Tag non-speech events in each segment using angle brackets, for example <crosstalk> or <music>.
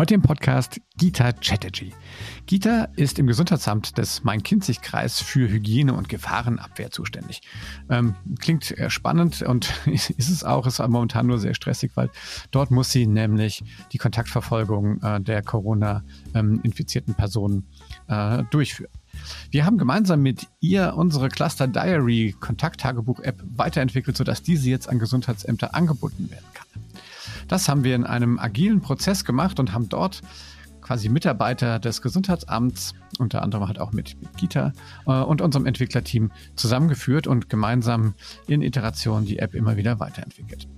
Heute im Podcast Gita Chatterjee. Gita ist im Gesundheitsamt des Main-Kinzig-Kreis für Hygiene und Gefahrenabwehr zuständig. Ähm, klingt spannend und <laughs> ist es auch, ist momentan nur sehr stressig, weil dort muss sie nämlich die Kontaktverfolgung äh, der Corona-infizierten ähm, Personen äh, durchführen. Wir haben gemeinsam mit ihr unsere Cluster Diary Kontakttagebuch-App weiterentwickelt, sodass diese jetzt an Gesundheitsämter angebunden werden kann. Das haben wir in einem agilen Prozess gemacht und haben dort quasi Mitarbeiter des Gesundheitsamts, unter anderem halt auch mit, Gita äh, und unserem Entwicklerteam zusammengeführt und gemeinsam in Iteration die App immer wieder weiterentwickelt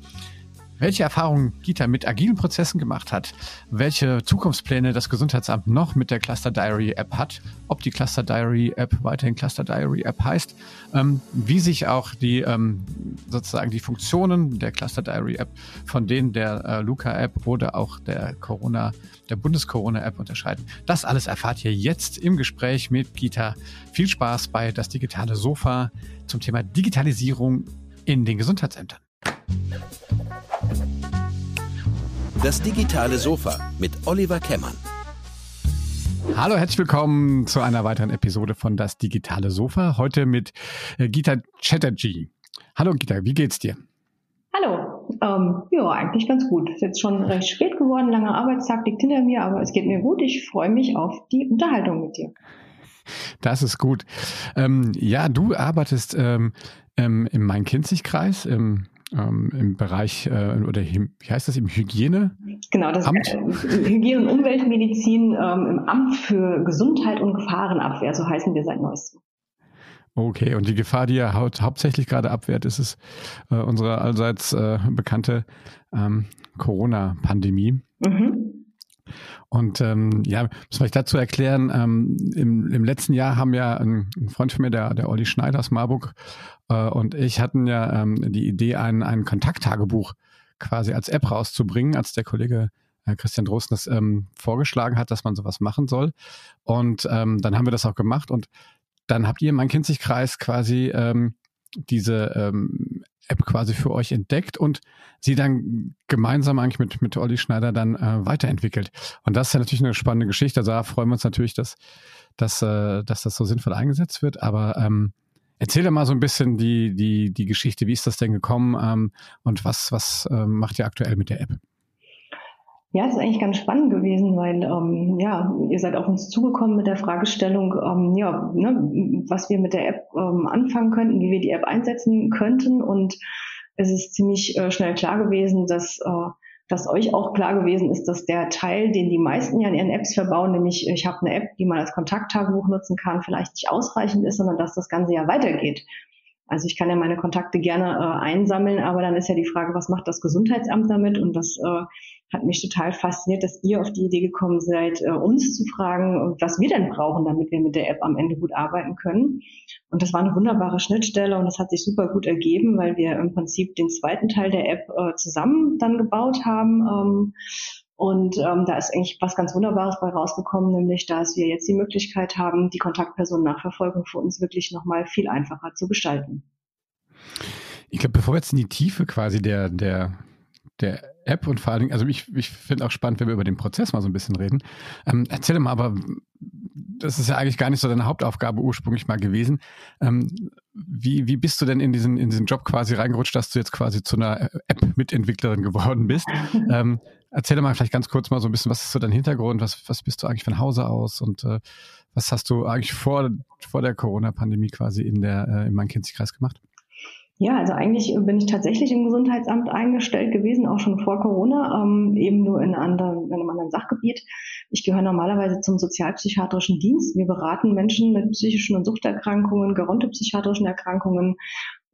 welche Erfahrungen Gita mit agilen Prozessen gemacht hat, welche Zukunftspläne das Gesundheitsamt noch mit der Cluster Diary App hat, ob die Cluster Diary App weiterhin Cluster Diary App heißt, ähm, wie sich auch die ähm, sozusagen die Funktionen der Cluster Diary App von denen der äh, Luca App oder auch der Corona, der Bundes-Corona App unterscheiden. Das alles erfahrt ihr jetzt im Gespräch mit Gita. Viel Spaß bei das digitale Sofa zum Thema Digitalisierung in den Gesundheitsämtern. Das digitale Sofa mit Oliver Kemmern. Hallo, herzlich willkommen zu einer weiteren Episode von Das digitale Sofa. Heute mit äh, Gita Chatterjee. Hallo Gita, wie geht's dir? Hallo, ähm, ja, eigentlich ganz gut. Es ist jetzt schon recht spät geworden, langer Arbeitstag liegt hinter mir, aber es geht mir gut. Ich freue mich auf die Unterhaltung mit dir. Das ist gut. Ähm, ja, du arbeitest ähm, ähm im Main-Kinzig-Kreis, im ähm, im Bereich äh, oder wie heißt das im Hygiene? Genau, das Amt? Äh, Hygiene- und Umweltmedizin ähm, im Amt für Gesundheit und Gefahrenabwehr, so heißen wir seit neuestem. Okay, und die Gefahr, die ja hau hauptsächlich gerade abwehrt, ist es äh, unsere allseits äh, bekannte ähm, Corona-Pandemie. Mhm. Und ähm, ja, muss ich dazu erklären, ähm, im, im letzten Jahr haben ja ein, ein Freund von mir, der, der Olli Schneider aus Marburg äh, und ich hatten ja ähm, die Idee, ein, ein Kontakttagebuch quasi als App rauszubringen, als der Kollege äh, Christian Drosten das ähm, vorgeschlagen hat, dass man sowas machen soll. Und ähm, dann haben wir das auch gemacht und dann habt ihr im Main-Kinzig-Kreis quasi ähm, diese ähm, App quasi für euch entdeckt und sie dann gemeinsam eigentlich mit, mit Olli Schneider dann äh, weiterentwickelt. Und das ist ja natürlich eine spannende Geschichte. Also da freuen wir uns natürlich, dass, dass, äh, dass das so sinnvoll eingesetzt wird. Aber ähm, erzähl doch mal so ein bisschen die, die, die Geschichte. Wie ist das denn gekommen ähm, und was, was ähm, macht ihr aktuell mit der App? Ja, es ist eigentlich ganz spannend gewesen, weil ähm, ja, ihr seid auf uns zugekommen mit der Fragestellung, ähm, ja, ne, was wir mit der App ähm, anfangen könnten, wie wir die App einsetzen könnten. Und es ist ziemlich äh, schnell klar gewesen, dass, äh, dass euch auch klar gewesen ist, dass der Teil, den die meisten ja in ihren Apps verbauen, nämlich ich habe eine App, die man als Kontakttagebuch nutzen kann, vielleicht nicht ausreichend ist, sondern dass das Ganze ja weitergeht. Also ich kann ja meine Kontakte gerne äh, einsammeln, aber dann ist ja die Frage, was macht das Gesundheitsamt damit? Und das äh, hat mich total fasziniert, dass ihr auf die Idee gekommen seid, äh, uns zu fragen, was wir denn brauchen, damit wir mit der App am Ende gut arbeiten können. Und das war eine wunderbare Schnittstelle und das hat sich super gut ergeben, weil wir im Prinzip den zweiten Teil der App äh, zusammen dann gebaut haben. Ähm, und ähm, da ist eigentlich was ganz Wunderbares bei rausgekommen, nämlich dass wir jetzt die Möglichkeit haben, die Kontaktpersonennachverfolgung für uns wirklich nochmal viel einfacher zu gestalten. Ich glaube, bevor wir jetzt in die Tiefe quasi der, der, der App und vor allen Dingen, also ich, ich finde auch spannend, wenn wir über den Prozess mal so ein bisschen reden. Ähm, erzähl mal, aber das ist ja eigentlich gar nicht so deine Hauptaufgabe ursprünglich mal gewesen. Ähm, wie, wie bist du denn in diesen, in diesen Job quasi reingerutscht, dass du jetzt quasi zu einer App-Mitentwicklerin geworden bist? <laughs> ähm, erzähl mal vielleicht ganz kurz mal so ein bisschen, was ist so dein Hintergrund? Was, was bist du eigentlich von Hause aus? Und äh, was hast du eigentlich vor, vor der Corona-Pandemie quasi in der, äh, im Main-Kinzig-Kreis gemacht? Ja, also eigentlich bin ich tatsächlich im Gesundheitsamt eingestellt gewesen, auch schon vor Corona, ähm, eben nur in, anderen, in einem anderen Sachgebiet. Ich gehöre normalerweise zum sozialpsychiatrischen Dienst. Wir beraten Menschen mit psychischen und Suchterkrankungen, gerontopsychiatrischen Erkrankungen,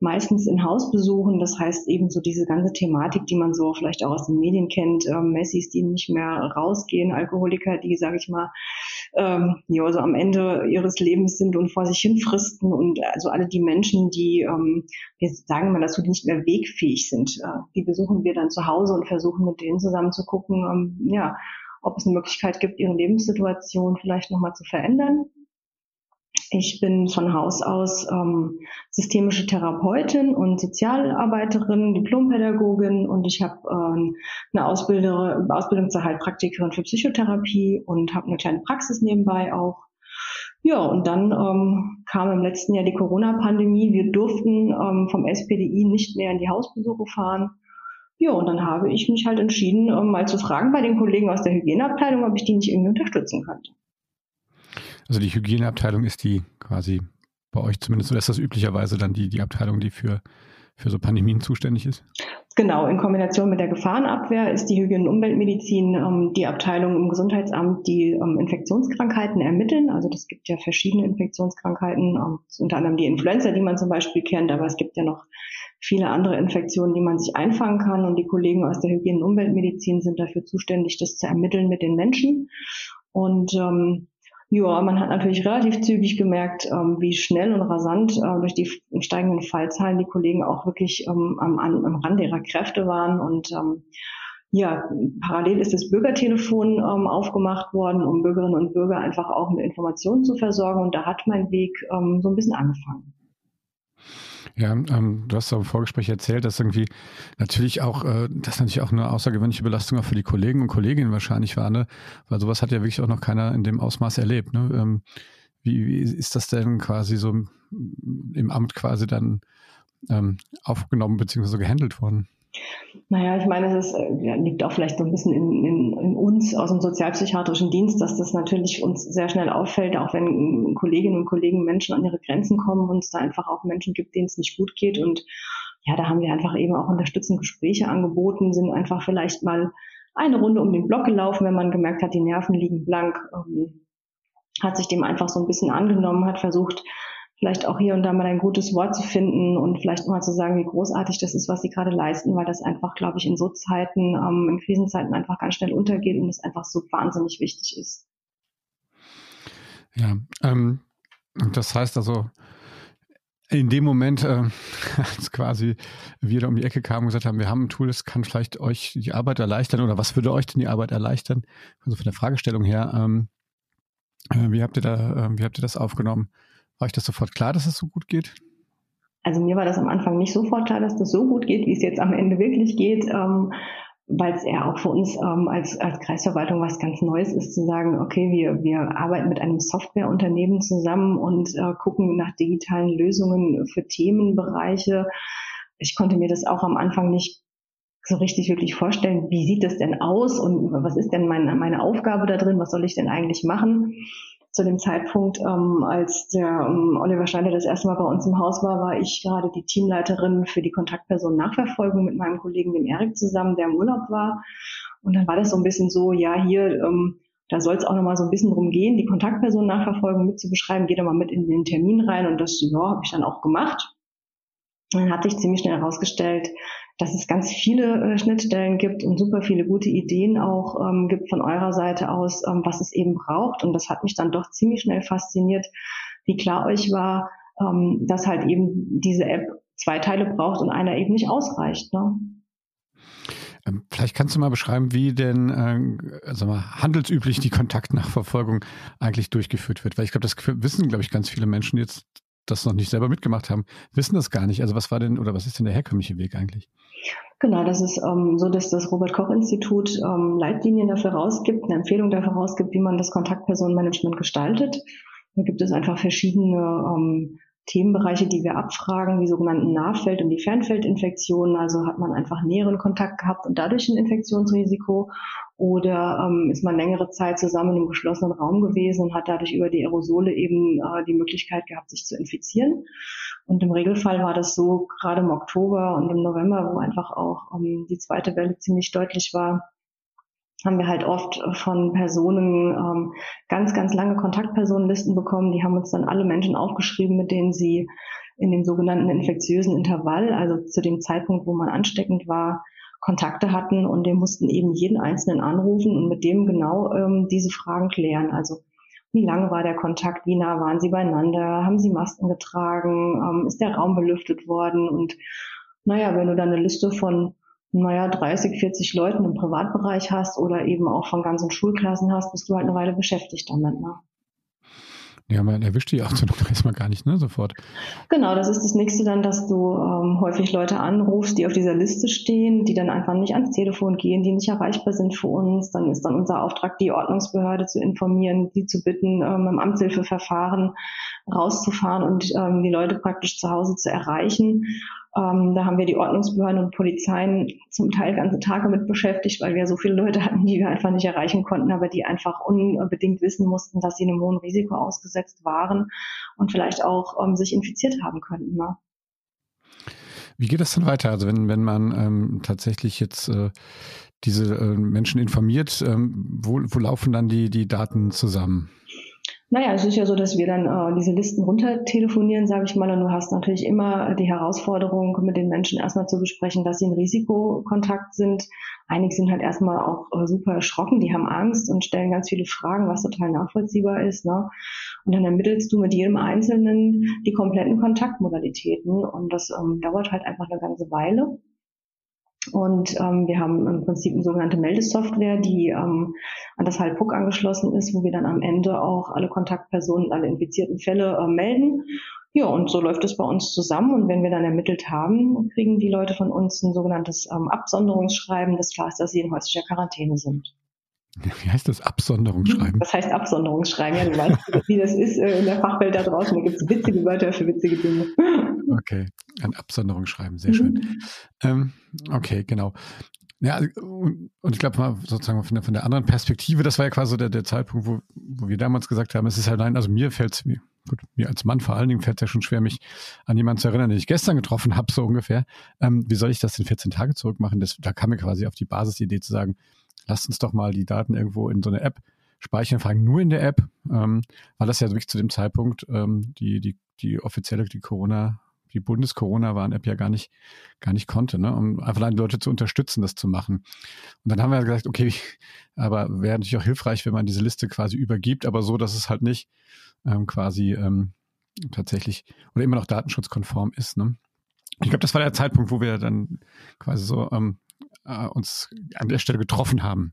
meistens in Hausbesuchen. Das heißt eben so diese ganze Thematik, die man so vielleicht auch aus den Medien kennt, ähm, Messis, die nicht mehr rausgehen, Alkoholiker, die, sage ich mal, ähm, ja, so am Ende ihres Lebens sind und vor sich hin fristen. Und also alle die Menschen, die, ähm, wir sagen mal dazu, die nicht mehr wegfähig sind, äh, die besuchen wir dann zu Hause und versuchen mit denen zusammen zu gucken, ähm, ja, ob es eine Möglichkeit gibt, ihre Lebenssituation vielleicht nochmal zu verändern Ich bin von Haus aus ähm, systemische Therapeutin und Sozialarbeiterin, Diplompädagogin und ich habe ähm, eine Ausbildung, Ausbildung zur Heilpraktikerin für Psychotherapie und habe eine kleine Praxis nebenbei auch. Ja, und dann ähm, kam im letzten Jahr die Corona-Pandemie. Wir durften ähm, vom SPDI nicht mehr in die Hausbesuche fahren. Ja, und dann habe ich mich halt entschieden, ähm, mal zu fragen bei den Kollegen aus der Hygieneabteilung, ob ich die nicht irgendwie unterstützen könnte. Also die Hygieneabteilung ist die quasi bei euch zumindest, oder ist das üblicherweise dann die, die Abteilung, die für, für so Pandemien zuständig ist? Genau, in Kombination mit der Gefahrenabwehr ist die Hygiene- und Umweltmedizin ähm, die Abteilung im Gesundheitsamt, die ähm, Infektionskrankheiten ermitteln. Also das gibt ja verschiedene Infektionskrankheiten, ähm, unter anderem die Influenza, die man zum Beispiel kennt, aber es gibt ja noch viele andere Infektionen, die man sich einfangen kann. Und die Kollegen aus der Hygiene- und Umweltmedizin sind dafür zuständig, das zu ermitteln mit den Menschen. Und ähm, ja, man hat natürlich relativ zügig gemerkt, ähm, wie schnell und rasant äh, durch die steigenden Fallzahlen die Kollegen auch wirklich ähm, am, am Rand ihrer Kräfte waren. Und ähm, ja, parallel ist das Bürgertelefon ähm, aufgemacht worden, um Bürgerinnen und Bürger einfach auch mit Informationen zu versorgen. Und da hat mein Weg ähm, so ein bisschen angefangen. Ja, ähm, du hast im Vorgespräch erzählt, dass irgendwie natürlich auch, äh, das natürlich auch eine außergewöhnliche Belastung auch für die Kollegen und Kolleginnen wahrscheinlich war, ne? Weil sowas hat ja wirklich auch noch keiner in dem Ausmaß erlebt. Ne? Ähm, wie, wie ist das denn quasi so im Amt quasi dann ähm, aufgenommen bzw. gehandelt worden? Naja, ich meine, es ist, ja, liegt auch vielleicht so ein bisschen in, in, in, uns aus dem sozialpsychiatrischen Dienst, dass das natürlich uns sehr schnell auffällt, auch wenn Kolleginnen und Kollegen Menschen an ihre Grenzen kommen und es da einfach auch Menschen gibt, denen es nicht gut geht. Und ja, da haben wir einfach eben auch unterstützende Gespräche angeboten, sind einfach vielleicht mal eine Runde um den Block gelaufen, wenn man gemerkt hat, die Nerven liegen blank, ähm, hat sich dem einfach so ein bisschen angenommen, hat versucht, vielleicht auch hier und da mal ein gutes Wort zu finden und vielleicht mal zu sagen, wie großartig das ist, was sie gerade leisten, weil das einfach, glaube ich, in so Zeiten, ähm, in Krisenzeiten einfach ganz schnell untergeht und es einfach so wahnsinnig wichtig ist. Ja, ähm, das heißt also, in dem Moment, äh, <laughs> als quasi wir da um die Ecke kamen und gesagt haben, wir haben ein Tool, das kann vielleicht euch die Arbeit erleichtern oder was würde euch denn die Arbeit erleichtern? Also von der Fragestellung her, ähm, äh, wie habt ihr da, äh, wie habt ihr das aufgenommen? War euch das sofort klar, dass es so gut geht? Also mir war das am Anfang nicht sofort klar, dass das so gut geht, wie es jetzt am Ende wirklich geht, ähm, weil es eher auch für uns ähm, als, als Kreisverwaltung was ganz Neues ist, zu sagen, okay, wir, wir arbeiten mit einem Softwareunternehmen zusammen und äh, gucken nach digitalen Lösungen für Themenbereiche. Ich konnte mir das auch am Anfang nicht so richtig wirklich vorstellen, wie sieht das denn aus und was ist denn meine, meine Aufgabe da drin, was soll ich denn eigentlich machen? Zu dem Zeitpunkt, ähm, als der ähm, Oliver Schneider das erste Mal bei uns im Haus war, war ich gerade die Teamleiterin für die Kontaktperson Nachverfolgung mit meinem Kollegen, dem Erik, zusammen, der im Urlaub war. Und dann war das so ein bisschen so, ja, hier, ähm, da soll es auch nochmal so ein bisschen drum gehen, die Kontaktperson Nachverfolgung mit zu beschreiben. Geh doch mal mit in den Termin rein. Und das, ja, habe ich dann auch gemacht. Und dann hat sich ziemlich schnell herausgestellt, dass es ganz viele äh, Schnittstellen gibt und super viele gute Ideen auch ähm, gibt von eurer Seite aus, ähm, was es eben braucht. Und das hat mich dann doch ziemlich schnell fasziniert, wie klar euch war, ähm, dass halt eben diese App zwei Teile braucht und einer eben nicht ausreicht. Ne? Ähm, vielleicht kannst du mal beschreiben, wie denn äh, also mal, handelsüblich die Kontaktnachverfolgung eigentlich durchgeführt wird. Weil ich glaube, das wissen, glaube ich, ganz viele Menschen jetzt das noch nicht selber mitgemacht haben, wissen das gar nicht. Also was war denn oder was ist denn der herkömmliche Weg eigentlich? Genau, das ist ähm, so, dass das Robert Koch Institut ähm, Leitlinien dafür rausgibt, eine Empfehlung dafür rausgibt, wie man das Kontaktpersonenmanagement gestaltet. Da gibt es einfach verschiedene ähm, Themenbereiche, die wir abfragen, die sogenannten Nahfeld- und die Fernfeldinfektionen. Also hat man einfach näheren Kontakt gehabt und dadurch ein Infektionsrisiko oder ähm, ist man längere Zeit zusammen im geschlossenen Raum gewesen und hat dadurch über die Aerosole eben äh, die Möglichkeit gehabt, sich zu infizieren. Und im Regelfall war das so, gerade im Oktober und im November, wo einfach auch ähm, die zweite Welle ziemlich deutlich war, haben wir halt oft von Personen ähm, ganz, ganz lange Kontaktpersonenlisten bekommen. Die haben uns dann alle Menschen aufgeschrieben, mit denen sie in dem sogenannten infektiösen Intervall, also zu dem Zeitpunkt, wo man ansteckend war, Kontakte hatten und wir mussten eben jeden Einzelnen anrufen und mit dem genau ähm, diese Fragen klären. Also wie lange war der Kontakt, wie nah waren sie beieinander, haben sie Masken getragen, ähm, ist der Raum belüftet worden und naja, wenn du dann eine Liste von naja, 30, 40 Leuten im Privatbereich hast oder eben auch von ganzen Schulklassen hast, bist du halt eine Weile beschäftigt damit. Ne? Ja, man erwischt die auch zu erstmal gar nicht, ne, sofort. Genau, das ist das nächste dann, dass du ähm, häufig Leute anrufst, die auf dieser Liste stehen, die dann einfach nicht ans Telefon gehen, die nicht erreichbar sind für uns. Dann ist dann unser Auftrag, die Ordnungsbehörde zu informieren, die zu bitten, ähm, im Amtshilfeverfahren rauszufahren und ähm, die Leute praktisch zu Hause zu erreichen. Ähm, da haben wir die Ordnungsbehörden und Polizeien zum Teil ganze Tage mit beschäftigt, weil wir so viele Leute hatten, die wir einfach nicht erreichen konnten, aber die einfach unbedingt wissen mussten, dass sie einem hohen Risiko ausgesetzt waren und vielleicht auch ähm, sich infiziert haben könnten. Ne? Wie geht das dann weiter? Also wenn, wenn man ähm, tatsächlich jetzt äh, diese äh, Menschen informiert, ähm, wo, wo laufen dann die, die Daten zusammen? Naja, es ist ja so, dass wir dann äh, diese Listen runter telefonieren, sage ich mal, und du hast natürlich immer die Herausforderung, mit den Menschen erstmal zu besprechen, dass sie in Risikokontakt sind. Einige sind halt erstmal auch äh, super erschrocken, die haben Angst und stellen ganz viele Fragen, was total nachvollziehbar ist. Ne? Und dann ermittelst du mit jedem Einzelnen die kompletten Kontaktmodalitäten und das ähm, dauert halt einfach eine ganze Weile. Und ähm, wir haben im Prinzip eine sogenannte Meldesoftware, die ähm, an das HALPUC angeschlossen ist, wo wir dann am Ende auch alle Kontaktpersonen, alle infizierten Fälle äh, melden. Ja, und so läuft es bei uns zusammen. Und wenn wir dann ermittelt haben, kriegen die Leute von uns ein sogenanntes ähm, Absonderungsschreiben, das klar ist, dass sie in häuslicher Quarantäne sind. Wie heißt das Absonderungsschreiben? Das heißt Absonderungsschreiben, ja, du weißt, wie das ist äh, in der Fachwelt da draußen. Da gibt es witzige Wörter für witzige Dinge. Okay, ein Absonderungsschreiben, sehr schön. Mhm. Ähm, okay, genau. Ja, also, und, ich glaube mal sozusagen von der, von der anderen Perspektive, das war ja quasi der, der Zeitpunkt, wo, wo wir damals gesagt haben, es ist halt nein, also mir fällt es, gut, mir als Mann vor allen Dingen fällt es ja schon schwer, mich an jemanden zu erinnern, den ich gestern getroffen habe, so ungefähr. Ähm, wie soll ich das in 14 Tage zurückmachen? Das, da kam mir quasi auf die Basisidee zu sagen, lasst uns doch mal die Daten irgendwo in so eine App speichern, vor allem nur in der App, ähm, weil das ja wirklich zu dem Zeitpunkt ähm, die, die, die offizielle, die Corona, die Bundes-Corona-Warn-App ja gar nicht, gar nicht konnte, ne? um einfach die Leute zu unterstützen, das zu machen. Und dann haben wir gesagt, okay, <laughs> aber wäre natürlich auch hilfreich, wenn man diese Liste quasi übergibt, aber so, dass es halt nicht ähm, quasi ähm, tatsächlich oder immer noch datenschutzkonform ist. Ne? Ich glaube, das war der Zeitpunkt, wo wir dann quasi so ähm, äh, uns an der Stelle getroffen haben.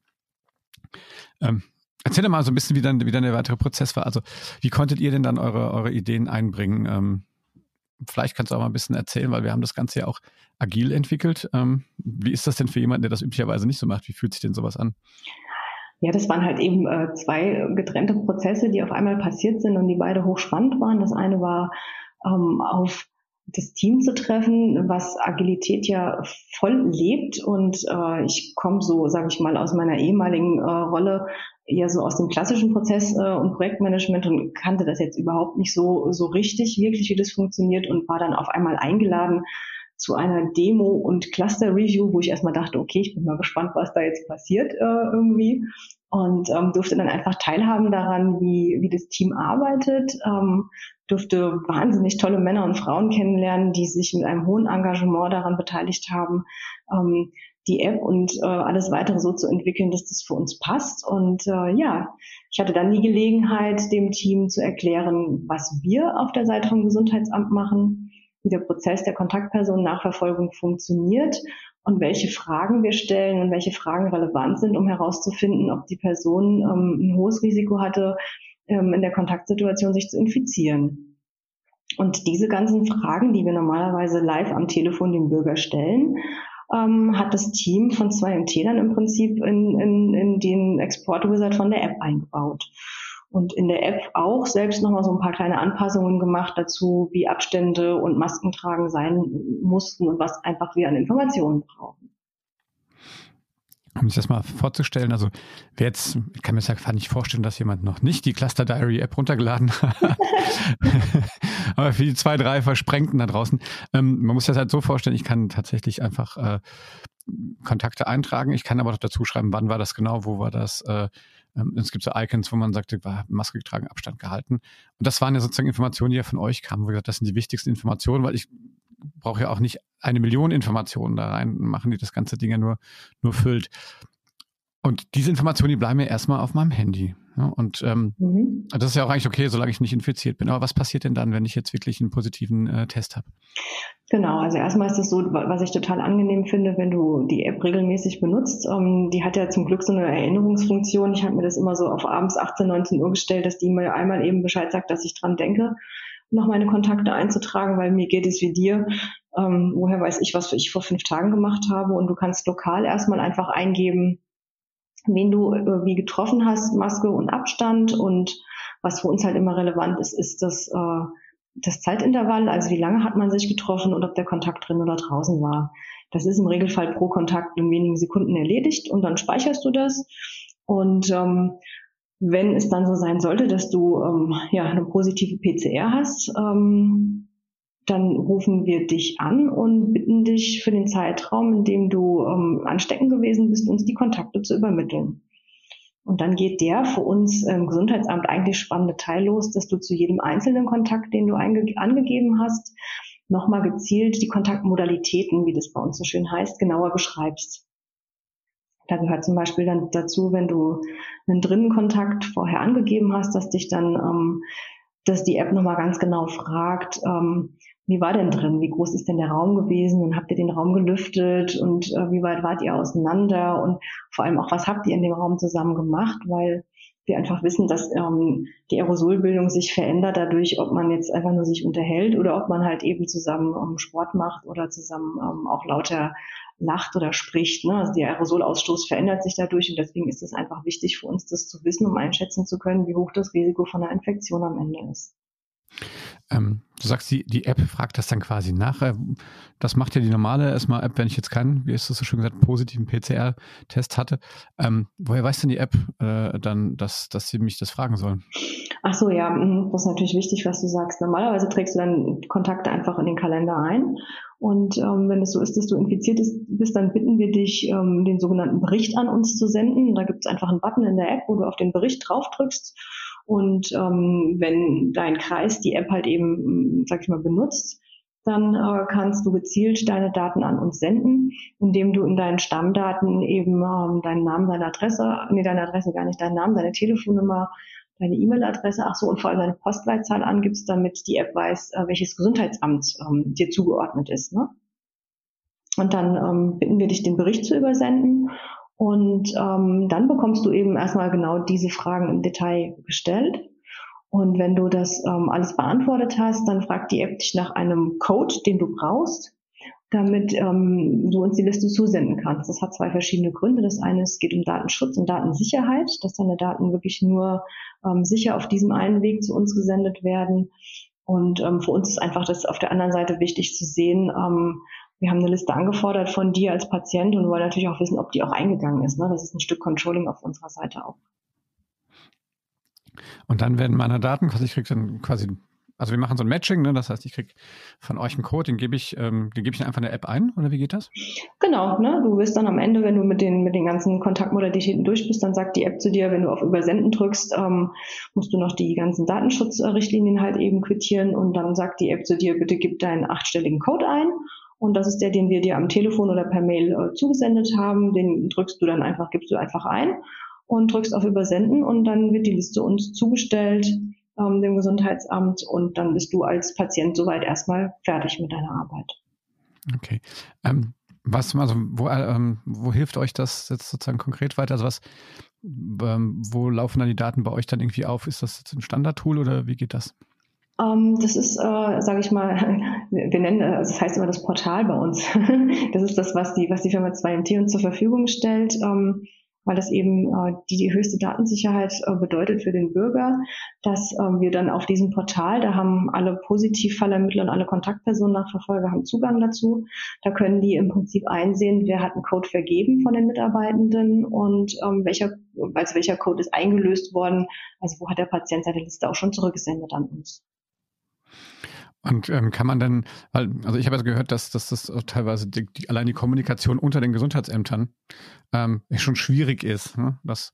Ähm, erzähl mal so ein bisschen, wie dann, wie dann der weitere Prozess war. Also, wie konntet ihr denn dann eure, eure Ideen einbringen? Ähm, vielleicht kannst du auch mal ein bisschen erzählen, weil wir haben das Ganze ja auch agil entwickelt. Ähm, wie ist das denn für jemanden, der das üblicherweise nicht so macht? Wie fühlt sich denn sowas an? Ja, das waren halt eben äh, zwei getrennte Prozesse, die auf einmal passiert sind und die beide hochspannend waren. Das eine war ähm, auf das Team zu treffen, was Agilität ja voll lebt. Und äh, ich komme so, sage ich mal, aus meiner ehemaligen äh, Rolle eher so aus dem klassischen Prozess äh, und Projektmanagement und kannte das jetzt überhaupt nicht so so richtig wirklich, wie das funktioniert und war dann auf einmal eingeladen zu einer Demo und Cluster Review, wo ich erstmal dachte, okay, ich bin mal gespannt, was da jetzt passiert äh, irgendwie und ähm, durfte dann einfach teilhaben daran, wie, wie das Team arbeitet, ähm, durfte wahnsinnig tolle Männer und Frauen kennenlernen, die sich mit einem hohen Engagement daran beteiligt haben, ähm, die App und äh, alles weitere so zu entwickeln, dass das für uns passt. Und äh, ja, ich hatte dann die Gelegenheit, dem Team zu erklären, was wir auf der Seite vom Gesundheitsamt machen, wie der Prozess der Kontaktpersonennachverfolgung funktioniert und welche Fragen wir stellen und welche Fragen relevant sind, um herauszufinden, ob die Person ähm, ein hohes Risiko hatte, ähm, in der Kontaktsituation sich zu infizieren. Und diese ganzen Fragen, die wir normalerweise live am Telefon dem Bürger stellen, ähm, hat das Team von 2MT dann im Prinzip in, in, in den Export-Wizard von der App eingebaut. Und in der App auch selbst nochmal so ein paar kleine Anpassungen gemacht dazu, wie Abstände und Maskentragen sein mussten und was einfach wir an Informationen brauchen um sich das mal vorzustellen, also wer jetzt, ich kann mir das ja nicht vorstellen, dass jemand noch nicht die Cluster Diary App runtergeladen hat. <laughs> Aber für die zwei, drei Versprengten da draußen, ähm, man muss das halt so vorstellen, ich kann tatsächlich einfach äh, Kontakte eintragen. Ich kann aber noch dazu schreiben, wann war das genau, wo war das. Äh, ähm, es gibt so Icons, wo man sagt, war Maske getragen, Abstand gehalten. Und das waren ja sozusagen Informationen, die ja von euch kamen, wo gesagt, das sind die wichtigsten Informationen, weil ich brauche ja auch nicht eine Million Informationen da rein machen, die das ganze Ding ja nur, nur füllt. Und diese Informationen, die bleiben ja erstmal auf meinem Handy. Ja, und ähm, mhm. das ist ja auch eigentlich okay, solange ich nicht infiziert bin. Aber was passiert denn dann, wenn ich jetzt wirklich einen positiven äh, Test habe? Genau, also erstmal ist es so, was ich total angenehm finde, wenn du die App regelmäßig benutzt. Ähm, die hat ja zum Glück so eine Erinnerungsfunktion. Ich habe mir das immer so auf abends 18, 19 Uhr gestellt, dass die mir einmal eben Bescheid sagt, dass ich dran denke, noch meine Kontakte einzutragen, weil mir geht es wie dir. Ähm, woher weiß ich, was ich vor fünf Tagen gemacht habe? Und du kannst lokal erstmal einfach eingeben, wen du äh, wie getroffen hast, Maske und Abstand. Und was für uns halt immer relevant ist, ist das, äh, das Zeitintervall, also wie lange hat man sich getroffen und ob der Kontakt drin oder draußen war. Das ist im Regelfall pro Kontakt in wenigen Sekunden erledigt und dann speicherst du das. Und ähm, wenn es dann so sein sollte, dass du ähm, ja eine positive PCR hast, ähm, dann rufen wir dich an und bitten dich für den Zeitraum, in dem du ähm, ansteckend gewesen bist, uns die Kontakte zu übermitteln. Und dann geht der für uns im Gesundheitsamt eigentlich spannende Teil los, dass du zu jedem einzelnen Kontakt, den du angegeben hast, nochmal gezielt die Kontaktmodalitäten, wie das bei uns so schön heißt, genauer beschreibst. Da gehört zum Beispiel dann dazu, wenn du einen drinnen Kontakt vorher angegeben hast, dass dich dann, ähm, dass die App nochmal ganz genau fragt, ähm, wie war denn drin? Wie groß ist denn der Raum gewesen? Und habt ihr den Raum gelüftet? Und äh, wie weit wart ihr auseinander? Und vor allem auch, was habt ihr in dem Raum zusammen gemacht? Weil wir einfach wissen, dass ähm, die Aerosolbildung sich verändert dadurch, ob man jetzt einfach nur sich unterhält oder ob man halt eben zusammen ähm, Sport macht oder zusammen ähm, auch lauter lacht oder spricht. Ne? Also der Aerosolausstoß verändert sich dadurch und deswegen ist es einfach wichtig für uns, das zu wissen, um einschätzen zu können, wie hoch das Risiko von einer Infektion am Ende ist. Ähm, du sagst, die, die App fragt das dann quasi nach. Äh, das macht ja die normale erstmal App, wenn ich jetzt keinen, wie ist das so schön gesagt, positiven PCR-Test hatte. Ähm, woher weiß denn die App äh, dann, dass, dass sie mich das fragen sollen? Ach so, ja, mhm, das ist natürlich wichtig, was du sagst. Normalerweise trägst du dann Kontakte einfach in den Kalender ein. Und ähm, wenn es so ist, dass du infiziert bist, dann bitten wir dich, ähm, den sogenannten Bericht an uns zu senden. Da gibt es einfach einen Button in der App, wo du auf den Bericht draufdrückst und ähm, wenn dein Kreis die App halt eben, sag ich mal, benutzt, dann äh, kannst du gezielt deine Daten an uns senden, indem du in deinen Stammdaten eben ähm, deinen Namen, deine Adresse, nee, deine Adresse gar nicht, deinen Namen, deine Telefonnummer, deine E-Mail-Adresse, ach so, und vor allem deine Postleitzahl angibst, damit die App weiß, äh, welches Gesundheitsamt ähm, dir zugeordnet ist. Ne? Und dann ähm, bitten wir dich, den Bericht zu übersenden. Und ähm, dann bekommst du eben erstmal genau diese Fragen im Detail gestellt. Und wenn du das ähm, alles beantwortet hast, dann fragt die App dich nach einem Code, den du brauchst, damit ähm, du uns die Liste zusenden kannst. Das hat zwei verschiedene Gründe. Das eine ist, es geht um Datenschutz und Datensicherheit, dass deine Daten wirklich nur ähm, sicher auf diesem einen Weg zu uns gesendet werden. Und ähm, für uns ist einfach das auf der anderen Seite wichtig zu sehen, ähm, wir haben eine Liste angefordert von dir als Patient und wollen natürlich auch wissen, ob die auch eingegangen ist. Ne? Das ist ein Stück Controlling auf unserer Seite auch. Und dann werden meine Daten, quasi ich kriege dann quasi, also wir machen so ein Matching, ne? das heißt, ich kriege von euch einen Code, den gebe ich, ähm, den gebe ich einfach in der App ein oder wie geht das? Genau, ne? du wirst dann am Ende, wenn du mit den, mit den ganzen Kontaktmodalitäten durch bist, dann sagt die App zu dir, wenn du auf Übersenden drückst, ähm, musst du noch die ganzen Datenschutzrichtlinien halt eben quittieren und dann sagt die App zu dir, bitte gib deinen achtstelligen Code ein und das ist der, den wir dir am Telefon oder per Mail äh, zugesendet haben. Den drückst du dann einfach, gibst du einfach ein und drückst auf Übersenden und dann wird die Liste uns zugestellt, ähm, dem Gesundheitsamt und dann bist du als Patient soweit erstmal fertig mit deiner Arbeit. Okay. Ähm, was, also, wo, ähm, wo hilft euch das jetzt sozusagen konkret weiter? Also was, ähm, wo laufen dann die Daten bei euch dann irgendwie auf? Ist das jetzt ein Standardtool oder wie geht das? Ähm, das ist, äh, sage ich mal, <laughs> wir nennen, also das heißt immer das Portal bei uns. <laughs> das ist das, was die, was die Firma 2MT uns zur Verfügung stellt, ähm, weil das eben äh, die, die höchste Datensicherheit äh, bedeutet für den Bürger, dass ähm, wir dann auf diesem Portal, da haben alle Positivfallermittler und alle Kontaktpersonen Nachverfolger haben Zugang dazu. Da können die im Prinzip einsehen, wer hat einen Code vergeben von den Mitarbeitenden und ähm, welcher, also welcher Code ist eingelöst worden, also wo hat der Patient seine Liste auch schon zurückgesendet an uns. Und ähm, kann man weil, also ich habe ja gehört, dass, dass das teilweise die, die, allein die Kommunikation unter den Gesundheitsämtern ähm, schon schwierig ist. Ne? Das,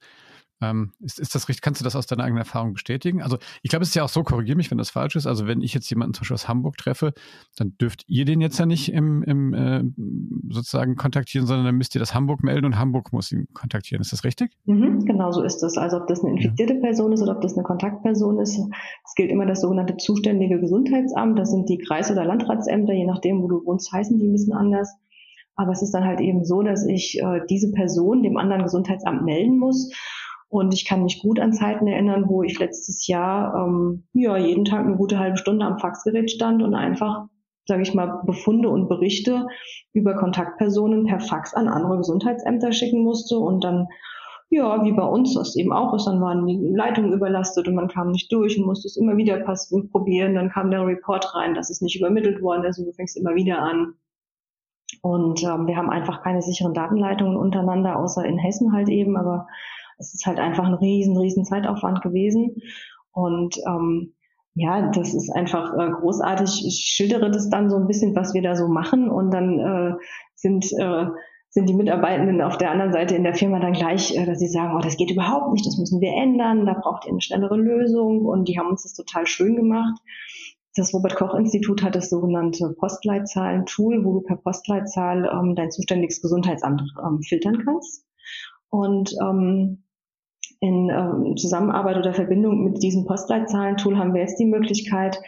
Ähm, ist, ist das richtig? Kannst du das aus deiner eigenen Erfahrung bestätigen? Also ich glaube, es ist ja auch so, korrigiere mich, wenn das falsch ist. Also wenn ich jetzt jemanden zum Beispiel aus Hamburg treffe, dann dürft ihr den jetzt ja nicht im, im äh, sozusagen kontaktieren, sondern dann müsst ihr das Hamburg melden und Hamburg muss ihn kontaktieren. Ist das richtig? Mhm, genau so ist es. Also ob das eine infizierte ja. Person ist oder ob das eine Kontaktperson ist, es gilt immer das sogenannte zuständige Gesundheitsamt. Das sind die Kreis- oder Landratsämter, je nachdem, wo du wohnst, heißen die ein bisschen anders. Aber es ist dann halt eben so, dass ich äh, diese Person dem anderen Gesundheitsamt melden muss. Und ich kann mich gut an Zeiten erinnern, wo ich letztes Jahr ähm, ja jeden Tag eine gute halbe Stunde am Faxgerät stand und einfach, sage ich mal, Befunde und Berichte über Kontaktpersonen per Fax an andere Gesundheitsämter schicken musste und dann ja, wie bei uns das eben auch ist, dann waren die Leitungen überlastet und man kam nicht durch und musste es immer wieder passen, probieren. Dann kam der Report rein, dass es nicht übermittelt worden ist und du fängst immer wieder an. Und ähm, wir haben einfach keine sicheren Datenleitungen untereinander, außer in Hessen halt eben, aber es ist halt einfach ein riesen, riesen Zeitaufwand gewesen. Und ähm, ja, das ist einfach äh, großartig. Ich schildere das dann so ein bisschen, was wir da so machen und dann äh, sind äh, sind die Mitarbeitenden auf der anderen Seite in der Firma dann gleich, äh, dass sie sagen, oh, das geht überhaupt nicht, das müssen wir ändern, da braucht ihr eine schnellere Lösung und die haben uns das total schön gemacht. Das Robert Koch Institut hat das sogenannte Postleitzahlen-Tool, wo du per Postleitzahl ähm, dein zuständiges Gesundheitsamt ähm, filtern kannst. Und ähm, in ähm, Zusammenarbeit oder Verbindung mit diesem Postleitzahlen-Tool haben wir jetzt die Möglichkeit,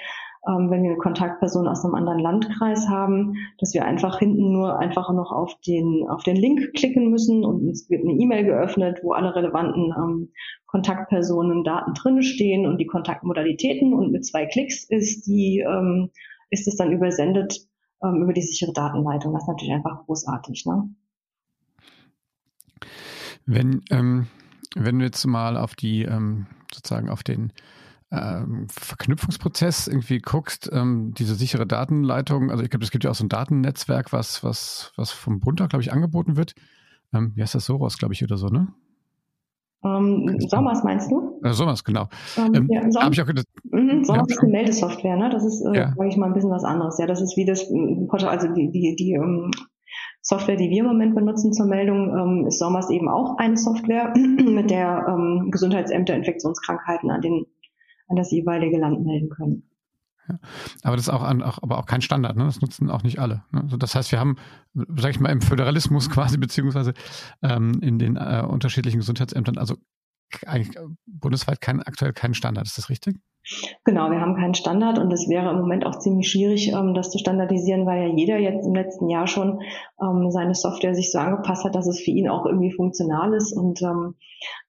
ähm, wenn wir eine Kontaktperson aus einem anderen Landkreis haben, dass wir einfach hinten nur einfach noch auf den, auf den Link klicken müssen und es wird eine E-Mail geöffnet, wo alle relevanten ähm, Kontaktpersonen Daten drin stehen und die Kontaktmodalitäten und mit zwei Klicks ist die, ähm, ist es dann übersendet ähm, über die sichere Datenleitung. Das ist natürlich einfach großartig. Ne? Wenn, ähm, wenn du jetzt mal auf die, ähm, sozusagen auf den ähm, Verknüpfungsprozess irgendwie guckst, ähm, diese sichere Datenleitung, also ich glaube, es gibt ja auch so ein Datennetzwerk, was, was, was vom Bund glaube ich, angeboten wird. Ähm, wie heißt das Soros, glaube ich, oder so, ne? Ähm, Sommers meinst du? Äh, Sommers, genau. Ähm, ähm, ja, Sommers, ich auch gedacht, mhm, Sommers ja. ist eine Meldesoftware, ne? Das ist, äh, ja. sage ich mal, ein bisschen was anderes. Ja, das ist wie das äh, Portal, also die, die, die um, ähm, Software, die wir im Moment benutzen zur Meldung, ähm, ist Sommers eben auch eine Software, <clears throat> mit der ähm, Gesundheitsämter Infektionskrankheiten an den an das jeweilige Land melden können. Ja. Aber das ist auch, auch, aber auch kein Standard, ne? Das nutzen auch nicht alle. Ne? Also das heißt, wir haben, sag ich mal, im Föderalismus <laughs> quasi, beziehungsweise ähm, in den äh, unterschiedlichen Gesundheitsämtern, also eigentlich bundesweit kein, aktuell keinen Standard, ist das richtig? Genau, wir haben keinen Standard und es wäre im Moment auch ziemlich schwierig, ähm, das zu standardisieren, weil ja jeder jetzt im letzten Jahr schon ähm, seine Software sich so angepasst hat, dass es für ihn auch irgendwie funktional ist. Und ähm,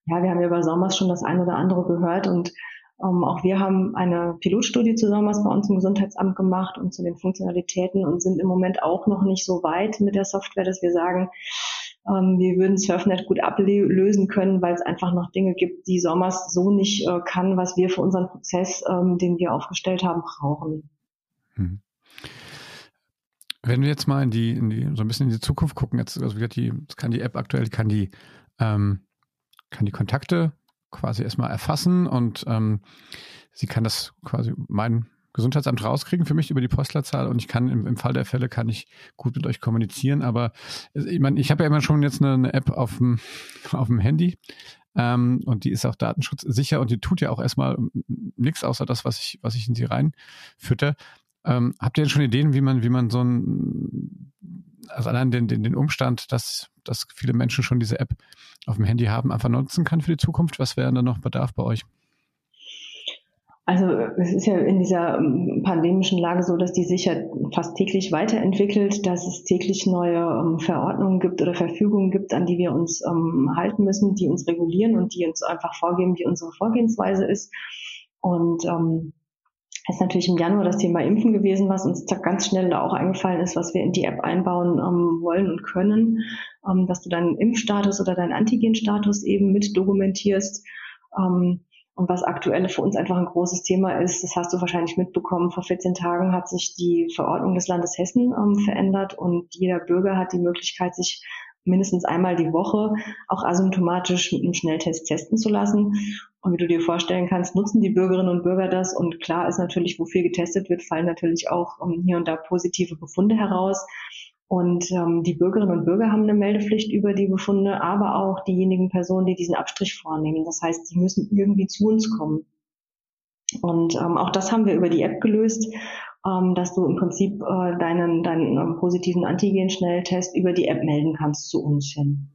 ja, wir haben ja über Sommers schon das eine oder andere gehört und auch wir haben eine Pilotstudie zusammen was bei uns im Gesundheitsamt gemacht und zu den Funktionalitäten und sind im Moment auch noch nicht so weit mit der Software, dass wir sagen, ähm, wir würden Surfnet gut ablösen können, weil es einfach noch Dinge gibt, die Sommers so nicht äh, kann, was wir für unseren Prozess, ähm, den wir aufgestellt haben, brauchen. Hm. Wenn wir jetzt mal in die, in die, so ein bisschen in die Zukunft gucken, jetzt, also wie die, kann die App aktuell, kann die, ähm, kann die Kontakte quasi erstmal erfassen und ähm, sie kann das quasi mein Gesundheitsamt rauskriegen für mich über die Postleitzahl und ich kann im, im Fall der Fälle kann ich gut mit euch kommunizieren. Aber ich meine, ich habe ja immer schon jetzt eine, eine App auf dem, <laughs> auf dem Handy ähm, und die ist auch datenschutzsicher und die tut ja auch erstmal nichts außer das, was ich, was ich in sie reinfütter. Ähm, habt ihr denn schon Ideen, wie man, wie man so ein also allein den, den, den Umstand, dass, dass viele Menschen schon diese App auf dem Handy haben, einfach nutzen kann für die Zukunft? Was wäre da noch Bedarf bei euch? Also es ist ja in dieser ähm, pandemischen Lage so, dass die sich ja fast täglich weiterentwickelt, dass es täglich neue ähm, Verordnungen gibt oder Verfügungen gibt, an die wir uns ähm, halten müssen, die uns regulieren und die uns einfach vorgeben, wie unsere Vorgehensweise ist. Und ähm, ist natürlich im Januar das Thema Impfen gewesen, was uns ganz schnell da auch eingefallen ist, was wir in die App einbauen ähm, wollen und können, ähm, dass du deinen Impfstatus oder deinen Antigenstatus eben mit dokumentierst. Ähm, und was aktuell für uns einfach ein großes Thema ist, das hast du wahrscheinlich mitbekommen, vor 14 Tagen hat sich die Verordnung des Landes Hessen ähm, verändert und jeder Bürger hat die Möglichkeit, sich mindestens einmal die Woche auch asymptomatisch mit einem Schnelltest testen zu lassen. Und wie du dir vorstellen kannst, nutzen die Bürgerinnen und Bürger das. Und klar ist natürlich, wo viel getestet wird, fallen natürlich auch um, hier und da positive Befunde heraus. Und ähm, die Bürgerinnen und Bürger haben eine Meldepflicht über die Befunde, aber auch diejenigen Personen, die diesen Abstrich vornehmen. Das heißt, sie müssen irgendwie zu uns kommen. Und ähm, auch das haben wir über die App gelöst, ähm, dass du im Prinzip äh, deinen, deinen ähm, positiven Antigen-Schnelltest über die App melden kannst zu uns hin.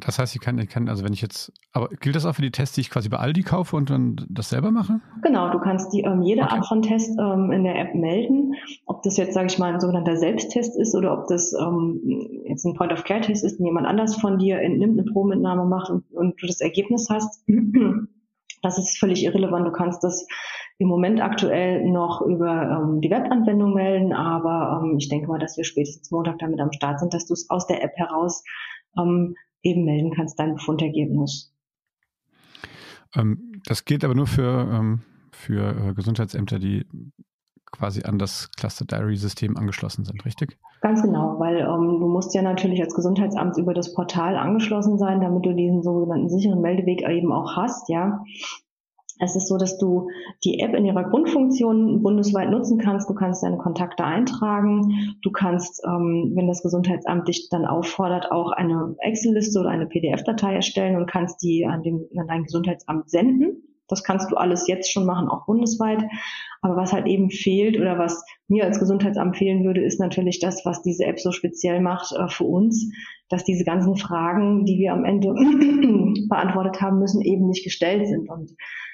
Das heißt, ich kann, ich kann, also wenn ich jetzt, aber gilt das auch für die Tests, die ich quasi bei Aldi kaufe und dann das selber mache? Genau, du kannst die, ähm, jede okay. Art von Test ähm, in der App melden. Ob das jetzt, sage ich mal, ein sogenannter Selbsttest ist oder ob das ähm, jetzt ein Point-of-Care-Test ist, den jemand anders von dir entnimmt, eine Probenentnahme macht und, und du das Ergebnis hast. <clears throat> Das ist völlig irrelevant. Du kannst das im Moment aktuell noch über ähm, die Webanwendung melden, aber ähm, ich denke mal, dass wir spätestens Montag damit am Start sind, dass du es aus der App heraus ähm, eben melden kannst, dein Befundergebnis. Ähm, das gilt aber nur für, ähm, für äh, Gesundheitsämter, die quasi an das Cluster Diary System angeschlossen sind, richtig? Ganz genau, weil ähm, du musst ja natürlich als Gesundheitsamt über das Portal angeschlossen sein, damit du diesen sogenannten sicheren Meldeweg eben auch hast, ja. Es ist so, dass du die App in ihrer Grundfunktion bundesweit nutzen kannst. Du kannst deine Kontakte eintragen. Du kannst, ähm, wenn das Gesundheitsamt dich dann auffordert, auch eine Excel-Liste oder eine PDF-Datei erstellen und kannst die an, den, an dein Gesundheitsamt senden. Das kannst du alles jetzt schon machen, auch bundesweit. Aber was halt eben fehlt oder was mir als Gesundheitsamt fehlen würde, ist natürlich das, was diese App so speziell macht äh, für uns, dass diese ganzen Fragen, die wir am Ende <clears throat> beantwortet haben müssen, eben nicht gestellt sind. Und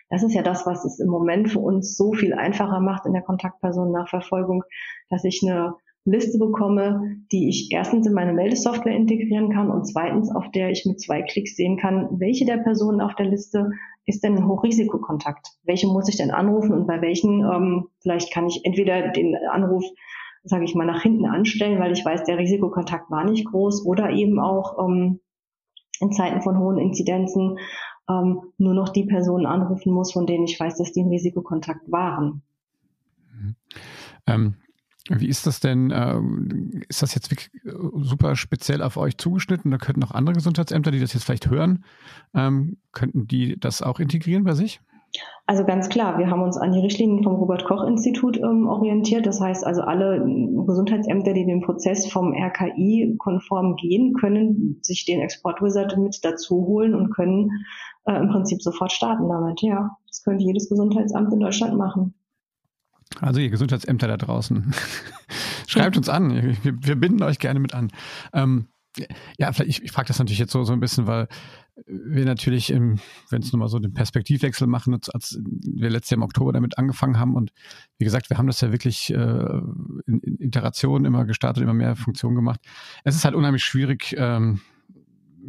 das ist ja das, was es im Moment für uns so viel einfacher macht in der Kontaktpersonennachverfolgung, dass ich eine Liste bekomme, die ich erstens in meine Meldesoftware integrieren kann und zweitens, auf der ich mit zwei Klicks sehen kann, welche der Personen auf der Liste ist denn ein Hochrisikokontakt? Welche muss ich denn anrufen und bei welchen ähm, vielleicht kann ich entweder den Anruf, sage ich mal, nach hinten anstellen, weil ich weiß, der Risikokontakt war nicht groß oder eben auch ähm, in Zeiten von hohen Inzidenzen ähm, nur noch die Personen anrufen muss, von denen ich weiß, dass die ein Risikokontakt waren. Ähm, wie ist das denn? Äh, ist das jetzt wirklich äh, super speziell auf euch zugeschnitten? Da könnten auch andere Gesundheitsämter, die das jetzt vielleicht hören, ähm, könnten die das auch integrieren bei sich? Also ganz klar, wir haben uns an die Richtlinien vom Robert Koch Institut ähm, orientiert. Das heißt also, alle Gesundheitsämter, die den Prozess vom RKI konform gehen, können sich den Export Wizard mit dazu holen und können äh, im Prinzip sofort starten damit. Ja, das könnte jedes Gesundheitsamt in Deutschland machen. Also ihr Gesundheitsämter da draußen, <laughs> schreibt uns an. Wir, wir, binden euch gerne mit an. Ähm, ja, vielleicht, ich, ich frage das natürlich jetzt so, so ein bisschen, weil wir natürlich, wenn es nochmal so den Perspektivwechsel machen, als wir letztes Jahr im Oktober damit angefangen haben und wie gesagt, wir haben das ja wirklich äh, in, in Iterationen immer gestartet, immer mehr Funktionen gemacht. Es ist halt unheimlich schwierig, ähm,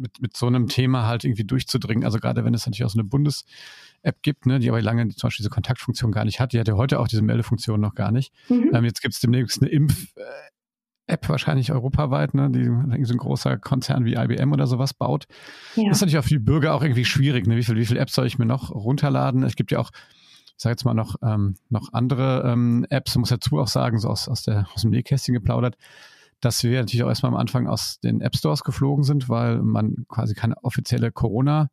mit, mit so einem Thema halt irgendwie durchzudringen. Also gerade wenn es natürlich auch so eine Bundes-App gibt, ne, die aber lange zum Beispiel diese Kontaktfunktion gar nicht hat. Die hat ja heute auch diese Meldefunktion noch gar nicht. Mhm. Ähm, jetzt gibt es demnächst eine Impf- App wahrscheinlich europaweit, ne, die so ein großer Konzern wie IBM oder sowas baut. Ja. Das ist natürlich auch für die Bürger auch irgendwie schwierig. Ne? Wie viel, wie viel Apps soll ich mir noch runterladen? Es gibt ja auch, ich sage jetzt mal noch, ähm, noch andere ähm, Apps. Ich muss dazu auch sagen, so aus, aus, der, aus dem Nähkästchen geplaudert dass wir natürlich auch erstmal am Anfang aus den App Stores geflogen sind, weil man quasi keine offizielle Corona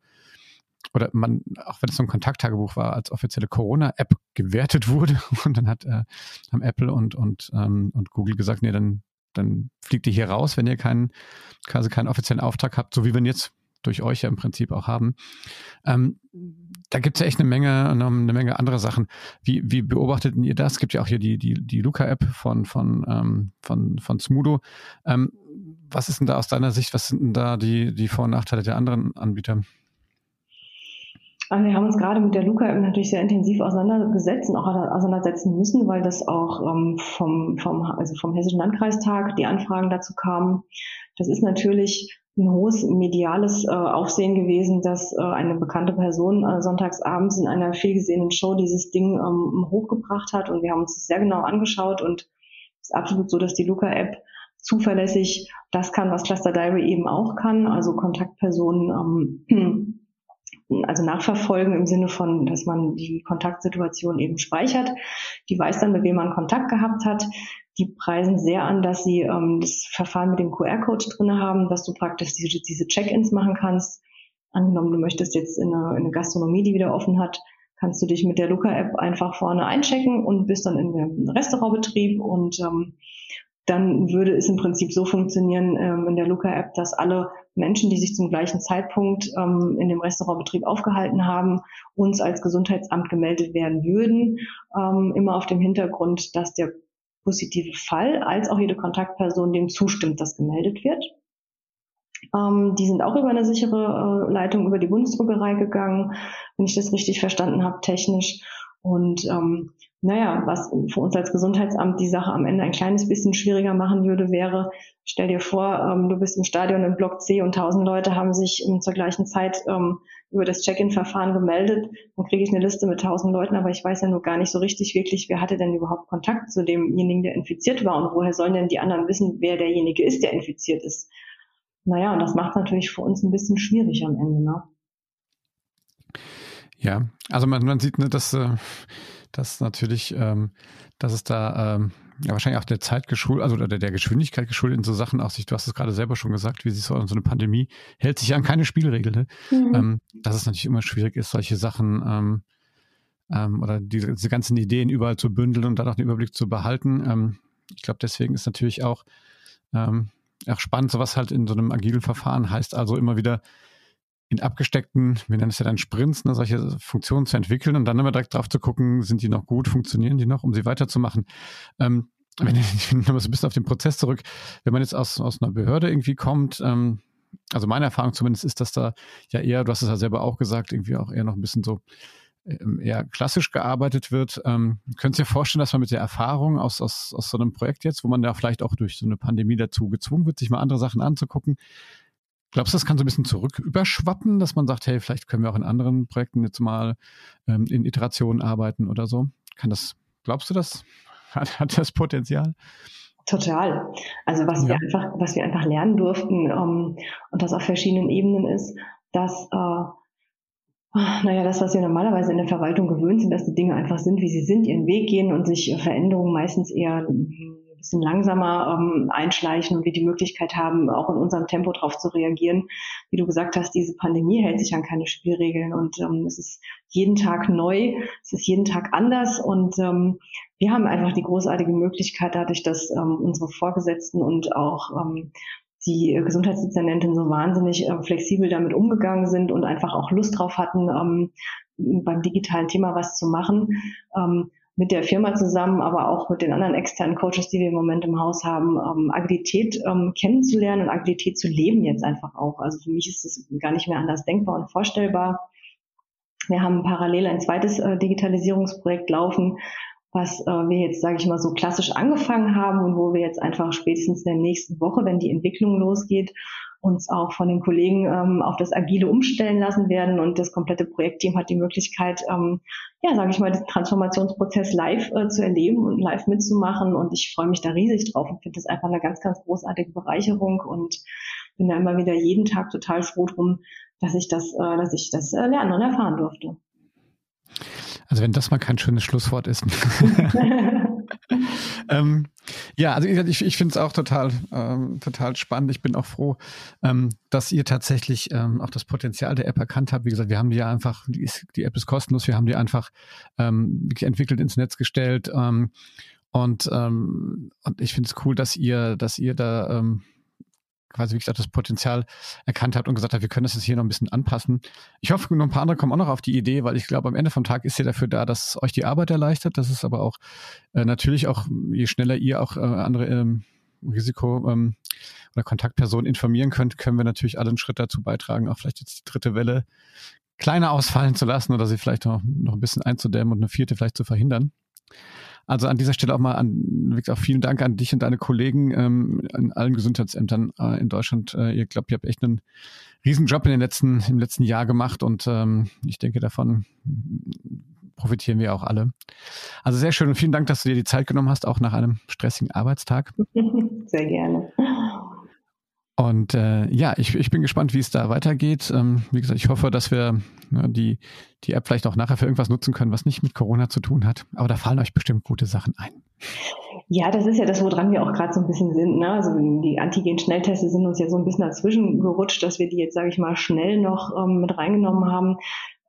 oder man, auch wenn es so ein Kontakttagebuch war, als offizielle Corona-App gewertet wurde. <laughs> Und dann hat, äh, haben Apple und, und, ähm, und Google gesagt, nee, dann, dann fliegt ihr hier raus, wenn ihr keinen, quasi keinen offiziellen Auftrag habt, so wie wir ihn jetzt durch euch ja im Prinzip auch haben. Ähm, da gibt es ja echt eine Menge, eine Menge andere Sachen. Wie, wie beobachtet ihr das? Es gibt ja auch hier die, die, die Luca-App von, von, ähm, von, von Smudo. Ähm, was ist denn da aus deiner Sicht, was sind denn da die, die Vor- und Nachteile der anderen Anbieter? Also wir haben uns gerade mit der Luca-App natürlich sehr intensiv auseinandergesetzt und auch auseinandersetzen müssen, weil das auch ähm, vom, vom, also vom Hessischen Landkreistag die Anfragen dazu kamen. Das ist natürlich ein hohes mediales äh, Aufsehen gewesen, dass äh, eine bekannte Person äh, sonntagsabends in einer vielgesehenen Show dieses Ding ähm, hochgebracht hat und wir haben uns das sehr genau angeschaut und es ist absolut so, dass die Luca-App zuverlässig das kann, was Cluster Diary eben auch kann, also Kontaktpersonen ähm, also nachverfolgen im Sinne von, dass man die Kontaktsituation eben speichert. Die weiß dann, mit wem man Kontakt gehabt hat die preisen sehr an, dass sie ähm, das Verfahren mit dem QR-Code drinne haben, dass du praktisch diese, diese Check-ins machen kannst. Angenommen, du möchtest jetzt in eine, in eine Gastronomie, die wieder offen hat, kannst du dich mit der Luca-App einfach vorne einchecken und bist dann in dem Restaurantbetrieb und ähm, dann würde es im Prinzip so funktionieren ähm, in der Luca-App, dass alle Menschen, die sich zum gleichen Zeitpunkt ähm, in dem Restaurantbetrieb aufgehalten haben, uns als Gesundheitsamt gemeldet werden würden, ähm, immer auf dem Hintergrund, dass der positive Fall als auch jede Kontaktperson dem zustimmt, dass gemeldet wird. Ähm, die sind auch über eine sichere äh, Leitung über die Bundesdruckerei gegangen, wenn ich das richtig verstanden habe, technisch. Und ähm, naja, was für uns als Gesundheitsamt die Sache am Ende ein kleines bisschen schwieriger machen würde, wäre, stell dir vor, ähm, du bist im Stadion im Block C und tausend Leute haben sich zur gleichen Zeit ähm, über das Check-in-Verfahren gemeldet. Dann kriege ich eine Liste mit tausend Leuten, aber ich weiß ja nur gar nicht so richtig wirklich, wer hatte denn überhaupt Kontakt zu demjenigen, der infiziert war und woher sollen denn die anderen wissen, wer derjenige ist, der infiziert ist. Naja, und das macht es natürlich für uns ein bisschen schwierig am Ende. Ne? Ja, also man, man sieht, ne, dass, äh, dass natürlich, ähm, dass es da ähm, ja wahrscheinlich auch der Zeit geschuldet, also oder der Geschwindigkeit geschuldet in so Sachen auch sich, du hast es gerade selber schon gesagt, wie sich so, so eine Pandemie hält sich an keine Spielregel, ne? Mhm. Ähm, dass es natürlich immer schwierig ist, solche Sachen ähm, ähm, oder die, diese ganzen Ideen überall zu bündeln und dann auch den Überblick zu behalten. Ähm, ich glaube, deswegen ist natürlich auch, ähm, auch spannend, sowas halt in so einem agilen Verfahren heißt also immer wieder in abgesteckten, wir nennen es ja dann Sprints, ne, solche Funktionen zu entwickeln und dann immer direkt drauf zu gucken, sind die noch gut, funktionieren die noch, um sie weiterzumachen. Ähm, wenn ich <laughs> nochmal so ein bisschen auf den Prozess zurück, wenn man jetzt aus, aus einer Behörde irgendwie kommt, ähm, also meine Erfahrung zumindest ist, dass da ja eher, du hast es ja selber auch gesagt, irgendwie auch eher noch ein bisschen so ähm, eher klassisch gearbeitet wird. Ähm, könnt ihr dir vorstellen, dass man mit der Erfahrung aus, aus, aus so einem Projekt jetzt, wo man da vielleicht auch durch so eine Pandemie dazu gezwungen wird, sich mal andere Sachen anzugucken, Glaubst du, das kann so ein bisschen zurück überschwappen, dass man sagt, hey, vielleicht können wir auch in anderen Projekten jetzt mal ähm, in Iterationen arbeiten oder so? Kann das, glaubst du das? <laughs> Hat, hat das Potenzial? Total. Also was ja. wir einfach, was wir einfach lernen durften ähm, und das auf verschiedenen Ebenen ist, dass äh, naja, das, was wir normalerweise in der Verwaltung gewöhnt sind, dass die Dinge einfach sind, wie sie sind, ihren Weg gehen und sich Veränderungen meistens eher bisschen langsamer ähm, einschleichen und wir die Möglichkeit haben, auch in unserem Tempo darauf zu reagieren. Wie du gesagt hast, diese Pandemie hält sich an keine Spielregeln und ähm, es ist jeden Tag neu, es ist jeden Tag anders und ähm, wir haben einfach die großartige Möglichkeit dadurch, dass ähm, unsere Vorgesetzten und auch ähm, die Gesundheitsdezernentin so wahnsinnig äh, flexibel damit umgegangen sind und einfach auch Lust drauf hatten, ähm, beim digitalen Thema was zu machen. Ähm, mit der Firma zusammen, aber auch mit den anderen externen Coaches, die wir im Moment im Haus haben, ähm, Agilität ähm, kennenzulernen und Agilität zu leben jetzt einfach auch. Also für mich ist das gar nicht mehr anders denkbar und vorstellbar. Wir haben parallel ein zweites äh, Digitalisierungsprojekt laufen, was äh, wir jetzt, sage ich mal, so klassisch angefangen haben und wo wir jetzt einfach spätestens in der nächsten Woche, wenn die Entwicklung losgeht, uns auch von den Kollegen ähm, auf das Agile umstellen lassen werden und das komplette Projektteam hat die Möglichkeit, ähm, ja, sage ich mal, den Transformationsprozess live äh, zu erleben und live mitzumachen und ich freue mich da riesig drauf und finde das einfach eine ganz, ganz großartige Bereicherung und bin da immer wieder jeden Tag total froh drum, dass ich das, äh, dass ich das äh, lernen und erfahren durfte. Also wenn das mal kein schönes Schlusswort ist. <laughs> <laughs> <laughs> ähm, ja, also ich, ich finde es auch total, ähm, total spannend. Ich bin auch froh, ähm, dass ihr tatsächlich ähm, auch das Potenzial der App erkannt habt. Wie gesagt, wir haben die ja einfach, die, ist, die App ist kostenlos, wir haben die einfach ähm, entwickelt ins Netz gestellt. Ähm, und, und ich finde es cool, dass ihr, dass ihr da quasi, wie gesagt, das Potenzial erkannt habt und gesagt habt, wir können das jetzt hier noch ein bisschen anpassen. Ich hoffe, noch ein paar andere kommen auch noch auf die Idee, weil ich glaube, am Ende vom Tag ist ihr dafür da, dass euch die Arbeit erleichtert. Das ist aber auch äh, natürlich auch, je schneller ihr auch äh, andere ähm, Risiko- ähm, oder Kontaktpersonen informieren könnt, können wir natürlich alle einen Schritt dazu beitragen, auch vielleicht jetzt die dritte Welle kleiner ausfallen zu lassen oder sie vielleicht noch, noch ein bisschen einzudämmen und eine vierte vielleicht zu verhindern. Also an dieser Stelle auch mal an, auch vielen Dank an dich und deine Kollegen ähm, an allen Gesundheitsämtern äh, in Deutschland. Äh, ihr glaubt, ihr habt echt einen riesen Job in den letzten, im letzten Jahr gemacht und ähm, ich denke, davon profitieren wir auch alle. Also sehr schön und vielen Dank, dass du dir die Zeit genommen hast, auch nach einem stressigen Arbeitstag. <laughs> Sehr gerne. Und äh, ja, ich, ich bin gespannt, wie es da weitergeht. Ähm, wie gesagt, ich hoffe, dass wir ne, die, die App vielleicht auch nachher für irgendwas nutzen können, was nicht mit Corona zu tun hat. Aber da fallen euch bestimmt gute Sachen ein. Ja, das ist ja das, woran wir auch gerade so ein bisschen sind. Ne? Also die Antigen-Schnellteste sind uns ja so ein bisschen dazwischen gerutscht, dass wir die jetzt, sage ich mal, schnell noch ähm, mit reingenommen haben.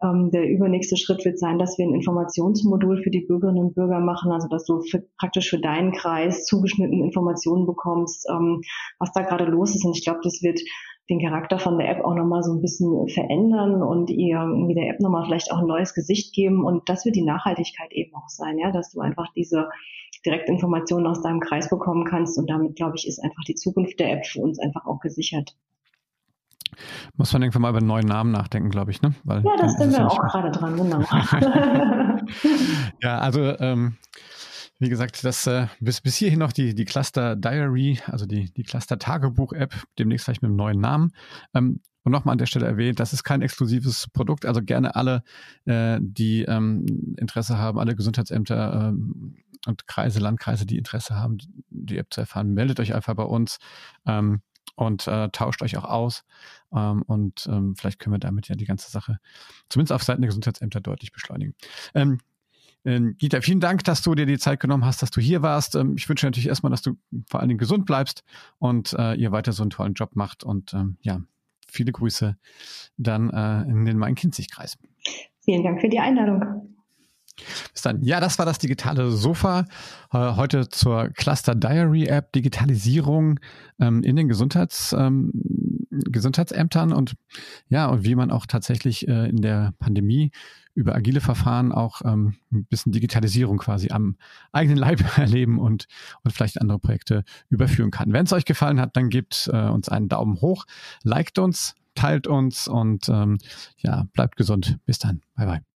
Ähm, der übernächste Schritt wird sein, dass wir ein Informationsmodul für die Bürgerinnen und Bürger machen, also dass du für, praktisch für deinen Kreis zugeschnitten Informationen bekommst, ähm, was da gerade los ist. Und ich glaube, das wird den Charakter von der App auch nochmal so ein bisschen verändern und ihr irgendwie der App nochmal vielleicht auch ein neues Gesicht geben. Und das wird die Nachhaltigkeit eben auch sein, ja, dass du einfach diese Direktinformationen aus deinem Kreis bekommen kannst. Und damit, glaube ich, ist einfach die Zukunft der App für uns einfach auch gesichert. Muss man irgendwann mal über einen neuen Namen nachdenken, glaube ich, ne? Weil ja, das sind wir auch gerade dran, genau. <laughs> ja, also ähm, wie gesagt, das äh, bis, bis hierhin noch die, die Cluster Diary, also die, die Cluster Tagebuch-App, demnächst gleich mit einem neuen Namen. Ähm, und nochmal an der Stelle erwähnt, das ist kein exklusives Produkt, also gerne alle, äh, die ähm, Interesse haben, alle Gesundheitsämter ähm, und Kreise, Landkreise, die Interesse haben, die App zu erfahren, meldet euch einfach bei uns. Ähm, und äh, tauscht euch auch aus. Ähm, und ähm, vielleicht können wir damit ja die ganze Sache zumindest auf Seiten der Gesundheitsämter deutlich beschleunigen. Ähm, äh, Gita, vielen Dank, dass du dir die Zeit genommen hast, dass du hier warst. Ähm, ich wünsche natürlich erstmal, dass du vor allen Dingen gesund bleibst und äh, ihr weiter so einen tollen Job macht. Und ähm, ja, viele Grüße dann äh, in den Main-Kinzig-Kreis. Vielen Dank für die Einladung. Bis dann. Ja, das war das digitale Sofa. Äh, heute zur Cluster Diary App, Digitalisierung ähm, in den Gesundheits, ähm, Gesundheitsämtern und ja, und wie man auch tatsächlich äh, in der Pandemie über agile Verfahren auch ähm, ein bisschen Digitalisierung quasi am eigenen Leib <laughs> erleben und, und vielleicht andere Projekte überführen kann. Wenn es euch gefallen hat, dann gebt äh, uns einen Daumen hoch, liked uns, teilt uns und ähm, ja, bleibt gesund. Bis dann. Bye bye.